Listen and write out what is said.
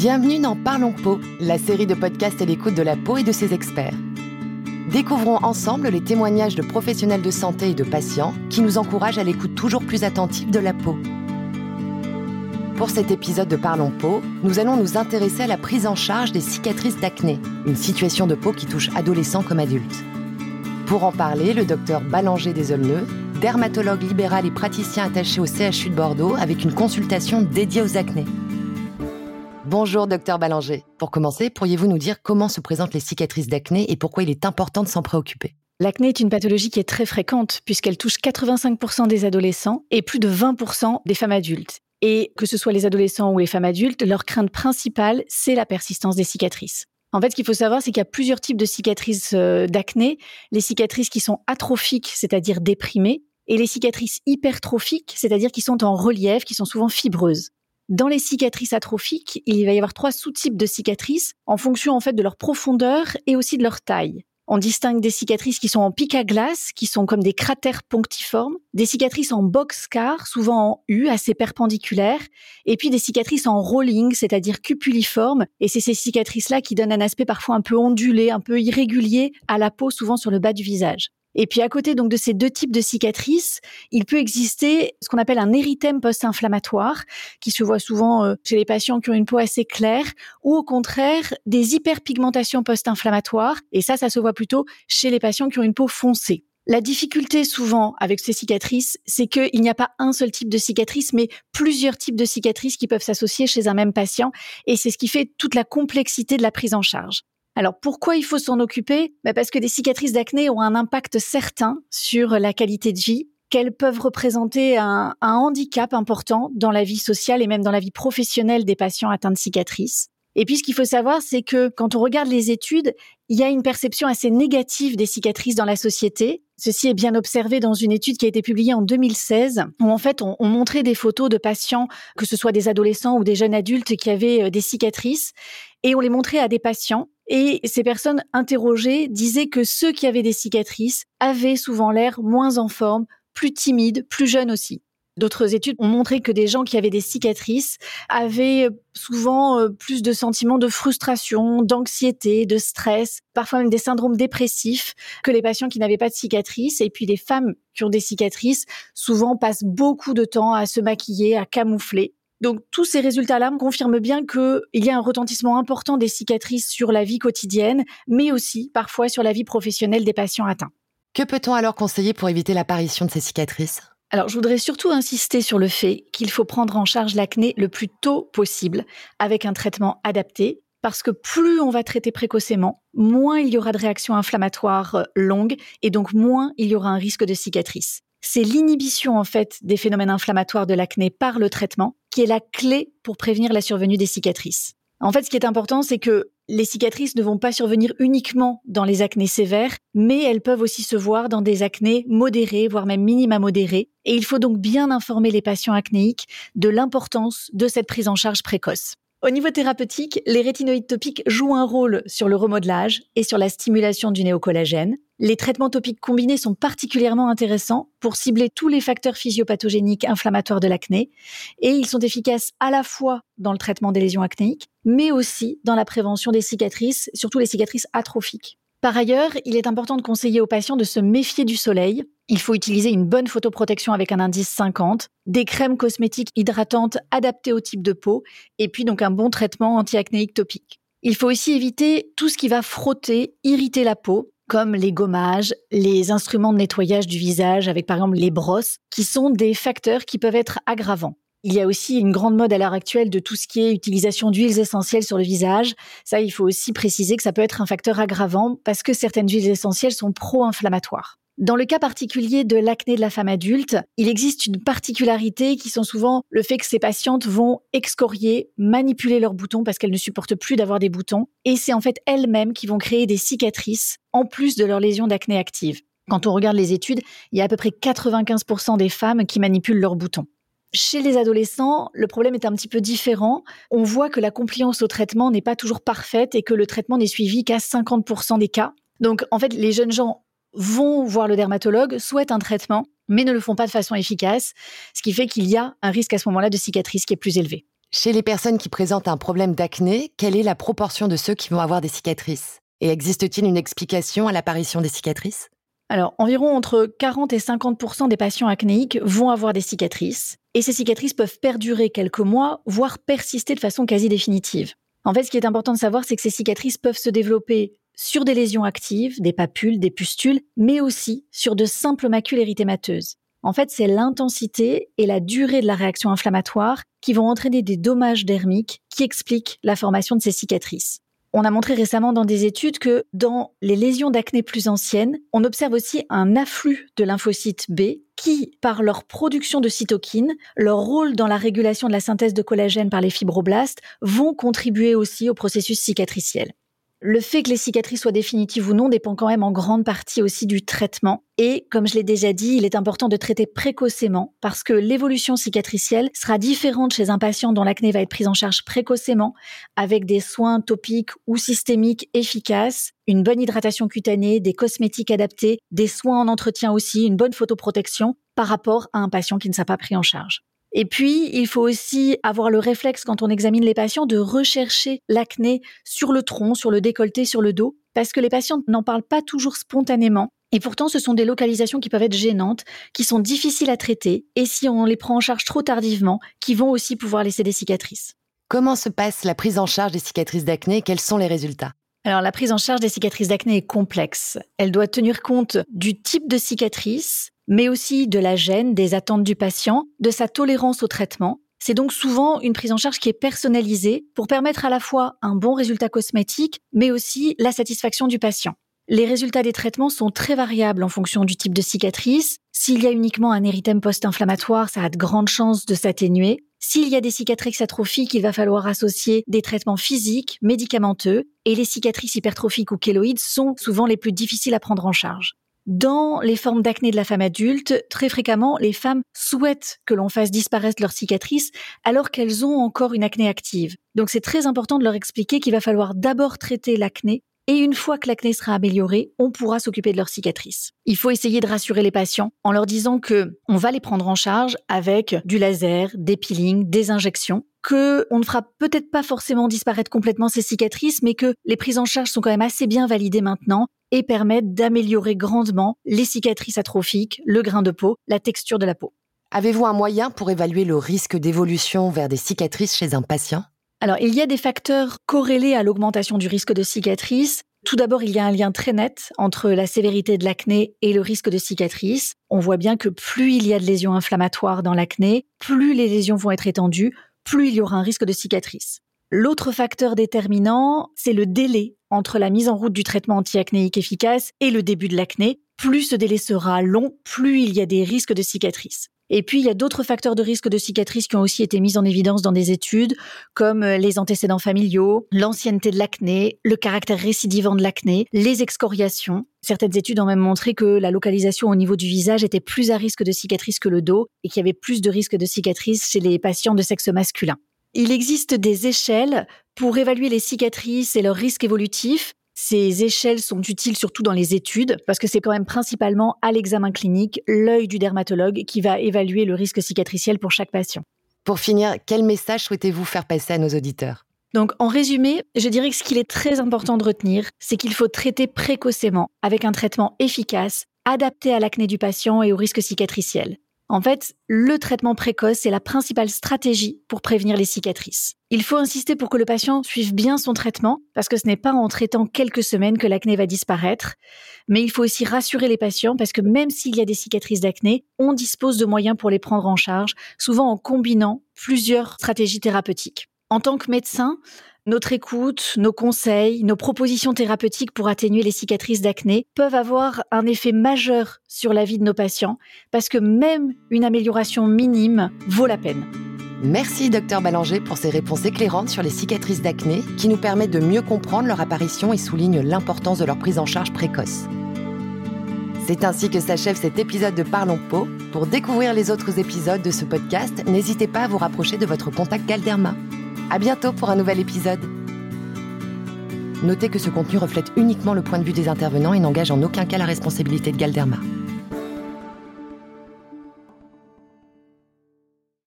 Bienvenue dans Parlons Peau, la série de podcasts à l'écoute de la peau et de ses experts. Découvrons ensemble les témoignages de professionnels de santé et de patients qui nous encouragent à l'écoute toujours plus attentive de la peau. Pour cet épisode de Parlons Peau, nous allons nous intéresser à la prise en charge des cicatrices d'acné, une situation de peau qui touche adolescents comme adultes. Pour en parler, le docteur Ballanger Desaulneux, dermatologue libéral et praticien attaché au CHU de Bordeaux avec une consultation dédiée aux acnés. Bonjour docteur Ballanger. Pour commencer, pourriez-vous nous dire comment se présentent les cicatrices d'acné et pourquoi il est important de s'en préoccuper? L'acné est une pathologie qui est très fréquente puisqu'elle touche 85% des adolescents et plus de 20% des femmes adultes. Et que ce soit les adolescents ou les femmes adultes, leur crainte principale, c'est la persistance des cicatrices. En fait, ce qu'il faut savoir, c'est qu'il y a plusieurs types de cicatrices euh, d'acné. Les cicatrices qui sont atrophiques, c'est-à-dire déprimées, et les cicatrices hypertrophiques, c'est-à-dire qui sont en relief, qui sont souvent fibreuses. Dans les cicatrices atrophiques, il va y avoir trois sous-types de cicatrices en fonction en fait de leur profondeur et aussi de leur taille. On distingue des cicatrices qui sont en pic à glace, qui sont comme des cratères punctiformes, des cicatrices en boxcar, souvent en U, assez perpendiculaires, et puis des cicatrices en rolling, c'est-à-dire cupuliformes, et c'est ces cicatrices-là qui donnent un aspect parfois un peu ondulé, un peu irrégulier à la peau, souvent sur le bas du visage. Et puis à côté donc de ces deux types de cicatrices, il peut exister ce qu'on appelle un érythème post-inflammatoire, qui se voit souvent euh, chez les patients qui ont une peau assez claire, ou au contraire des hyperpigmentations post-inflammatoires. Et ça, ça se voit plutôt chez les patients qui ont une peau foncée. La difficulté souvent avec ces cicatrices, c'est qu'il n'y a pas un seul type de cicatrice, mais plusieurs types de cicatrices qui peuvent s'associer chez un même patient. Et c'est ce qui fait toute la complexité de la prise en charge. Alors pourquoi il faut s'en occuper? Bah, Parce que des cicatrices d'acné ont un impact certain sur la qualité de vie, qu'elles peuvent représenter un, handicap important dans la vie sociale et même dans la vie professionnelle des patients atteints de cicatrices. Et puis ce qu'il faut savoir, c'est que quand on regarde les études, il y a une perception assez négative des cicatrices dans la société. Ceci est bien observé dans une étude qui a été publiée en 2016, où en fait on, on montrait des photos de patients, que ce soit des adolescents ou des jeunes adultes qui avaient euh, des cicatrices, et on les montrait à des patients et ces personnes interrogées disaient que ceux qui avaient des cicatrices avaient souvent l'air moins en forme, plus timides, plus jeunes aussi. D'autres études ont montré que des gens qui avaient des cicatrices avaient souvent euh, plus de sentiments de frustration, d'anxiété, de stress, parfois même des syndromes dépressifs que les patients qui n'avaient pas de cicatrices. Et puis les femmes qui ont des cicatrices souvent passent beaucoup de temps à se maquiller, à camoufler. Donc tous ces résultats-là me confirment bien qu'il y a un retentissement important des cicatrices sur la vie quotidienne, mais aussi parfois sur la vie professionnelle des patients atteints. Que peut-on alors conseiller pour éviter l'apparition de ces cicatrices? Alors, je voudrais surtout insister sur le fait qu'il faut prendre en charge l'acné le plus tôt possible avec un traitement adapté, parce que plus on va traiter précocement, moins il y aura de réactions inflammatoires euh, longues et donc moins il y aura un risque de cicatrice. C'est l'inhibition en fait des phénomènes inflammatoires de l'acné par le traitement qui est la clé pour prévenir la survenue des cicatrices. En fait, ce qui est important, c'est que les cicatrices ne vont pas survenir uniquement dans les acnés sévères, mais elles peuvent aussi se voir dans des acnés modérés, voire même minima modérés. Et il faut donc bien informer les patients acnéiques de l'importance de cette prise en charge précoce. Au niveau thérapeutique, les rétinoïdes topiques jouent un rôle sur le remodelage et sur la stimulation du néocollagène. Les traitements topiques combinés sont particulièrement intéressants pour cibler tous les facteurs physiopathogéniques inflammatoires de l'acné et ils sont efficaces à la fois dans le traitement des lésions acnéiques, mais aussi dans la prévention des cicatrices, surtout les cicatrices atrophiques. Par ailleurs, il est important de conseiller aux patients de se méfier du soleil. Il faut utiliser une bonne photoprotection avec un indice 50, des crèmes cosmétiques hydratantes adaptées au type de peau, et puis donc un bon traitement anti-acnéique topique. Il faut aussi éviter tout ce qui va frotter, irriter la peau, comme les gommages, les instruments de nettoyage du visage, avec par exemple les brosses, qui sont des facteurs qui peuvent être aggravants. Il y a aussi une grande mode à l'heure actuelle de tout ce qui est utilisation d'huiles essentielles sur le visage. Ça, il faut aussi préciser que ça peut être un facteur aggravant parce que certaines huiles essentielles sont pro-inflammatoires. Dans le cas particulier de l'acné de la femme adulte, il existe une particularité qui sont souvent le fait que ces patientes vont excorier, manipuler leurs boutons parce qu'elles ne supportent plus d'avoir des boutons. Et c'est en fait elles-mêmes qui vont créer des cicatrices en plus de leurs lésions d'acné actives. Quand on regarde les études, il y a à peu près 95% des femmes qui manipulent leurs boutons. Chez les adolescents, le problème est un petit peu différent. On voit que la compliance au traitement n'est pas toujours parfaite et que le traitement n'est suivi qu'à 50% des cas. Donc, en fait, les jeunes gens vont voir le dermatologue, souhaitent un traitement, mais ne le font pas de façon efficace, ce qui fait qu'il y a un risque à ce moment-là de cicatrice qui est plus élevé. Chez les personnes qui présentent un problème d'acné, quelle est la proportion de ceux qui vont avoir des cicatrices? Et existe-t-il une explication à l'apparition des cicatrices? Alors, environ entre 40 et 50% des patients acnéiques vont avoir des cicatrices, et ces cicatrices peuvent perdurer quelques mois, voire persister de façon quasi définitive. En fait, ce qui est important de savoir, c'est que ces cicatrices peuvent se développer sur des lésions actives, des papules, des pustules, mais aussi sur de simples macules érythémateuses. En fait, c'est l'intensité et la durée de la réaction inflammatoire qui vont entraîner des dommages dermiques qui expliquent la formation de ces cicatrices. On a montré récemment dans des études que dans les lésions d'acné plus anciennes, on observe aussi un afflux de lymphocytes B qui, par leur production de cytokines, leur rôle dans la régulation de la synthèse de collagène par les fibroblastes, vont contribuer aussi au processus cicatriciel. Le fait que les cicatrices soient définitives ou non dépend quand même en grande partie aussi du traitement. Et comme je l'ai déjà dit, il est important de traiter précocement parce que l'évolution cicatricielle sera différente chez un patient dont l'acné va être prise en charge précocement avec des soins topiques ou systémiques efficaces, une bonne hydratation cutanée, des cosmétiques adaptés, des soins en entretien aussi, une bonne photoprotection par rapport à un patient qui ne s'est pas pris en charge. Et puis, il faut aussi avoir le réflexe quand on examine les patients de rechercher l'acné sur le tronc, sur le décolleté, sur le dos, parce que les patients n'en parlent pas toujours spontanément. Et pourtant, ce sont des localisations qui peuvent être gênantes, qui sont difficiles à traiter, et si on les prend en charge trop tardivement, qui vont aussi pouvoir laisser des cicatrices. Comment se passe la prise en charge des cicatrices d'acné? Et quels sont les résultats? Alors la prise en charge des cicatrices d'acné est complexe. Elle doit tenir compte du type de cicatrice, mais aussi de la gêne, des attentes du patient, de sa tolérance au traitement. C'est donc souvent une prise en charge qui est personnalisée pour permettre à la fois un bon résultat cosmétique, mais aussi la satisfaction du patient. Les résultats des traitements sont très variables en fonction du type de cicatrice. S'il y a uniquement un érythème post-inflammatoire, ça a de grandes chances de s'atténuer. S'il y a des cicatrices atrophiques, il va falloir associer des traitements physiques, médicamenteux, et les cicatrices hypertrophiques ou kéloïdes sont souvent les plus difficiles à prendre en charge. Dans les formes d'acné de la femme adulte, très fréquemment, les femmes souhaitent que l'on fasse disparaître leurs cicatrices alors qu'elles ont encore une acné active. Donc c'est très important de leur expliquer qu'il va falloir d'abord traiter l'acné et une fois que l'acné sera amélioré, on pourra s'occuper de leurs cicatrices. Il faut essayer de rassurer les patients en leur disant que on va les prendre en charge avec du laser, des peelings, des injections, que on ne fera peut-être pas forcément disparaître complètement ces cicatrices, mais que les prises en charge sont quand même assez bien validées maintenant et permettent d'améliorer grandement les cicatrices atrophiques, le grain de peau, la texture de la peau. Avez-vous un moyen pour évaluer le risque d'évolution vers des cicatrices chez un patient? Alors, il y a des facteurs corrélés à l'augmentation du risque de cicatrice. Tout d'abord, il y a un lien très net entre la sévérité de l'acné et le risque de cicatrice. On voit bien que plus il y a de lésions inflammatoires dans l'acné, plus les lésions vont être étendues, plus il y aura un risque de cicatrice. L'autre facteur déterminant, c'est le délai entre la mise en route du traitement anti-acnéique efficace et le début de l'acné. Plus ce délai sera long, plus il y a des risques de cicatrice. Et puis, il y a d'autres facteurs de risque de cicatrice qui ont aussi été mis en évidence dans des études, comme euh, les antécédents familiaux, l'ancienneté de l'acné, le caractère récidivant de l'acné, les excoriations. Certaines études ont même montré que la localisation au niveau du visage était plus à risque de cicatrice que le dos et qu'il y avait plus de risque de cicatrice chez les patients de sexe masculin. Il existe des échelles pour évaluer les cicatrices et leurs risques évolutifs ces échelles sont utiles surtout dans les études parce que c'est quand même principalement à l'examen clinique l'œil du dermatologue qui va évaluer le risque cicatriciel pour chaque patient. Pour finir, quel message souhaitez-vous faire passer à nos auditeurs? Donc, en résumé, je dirais que ce qu'il est très important de retenir, c'est qu'il faut traiter précocement avec un traitement efficace, adapté à l'acné du patient et au risque cicatriciel. En fait, le traitement précoce est la principale stratégie pour prévenir les cicatrices. Il faut insister pour que le patient suive bien son traitement, parce que ce n'est pas en traitant quelques semaines que l'acné va disparaître. Mais il faut aussi rassurer les patients, parce que même s'il y a des cicatrices d'acné, on dispose de moyens pour les prendre en charge, souvent en combinant plusieurs stratégies thérapeutiques. En tant que médecin, notre écoute, nos conseils, nos propositions thérapeutiques pour atténuer les cicatrices d'acné peuvent avoir un effet majeur sur la vie de nos patients parce que même une amélioration minime vaut la peine. Merci docteur Ballanger pour ces réponses éclairantes sur les cicatrices d'acné qui nous permettent de mieux comprendre leur apparition et soulignent l'importance de leur prise en charge précoce. C'est ainsi que s'achève cet épisode de Parlons Peau. Pour découvrir les autres épisodes de ce podcast, n'hésitez pas à vous rapprocher de votre contact Galderma. À bientôt pour un nouvel épisode. Notez que ce contenu reflète uniquement le point de vue des intervenants et n'engage en aucun cas la responsabilité de Galderma.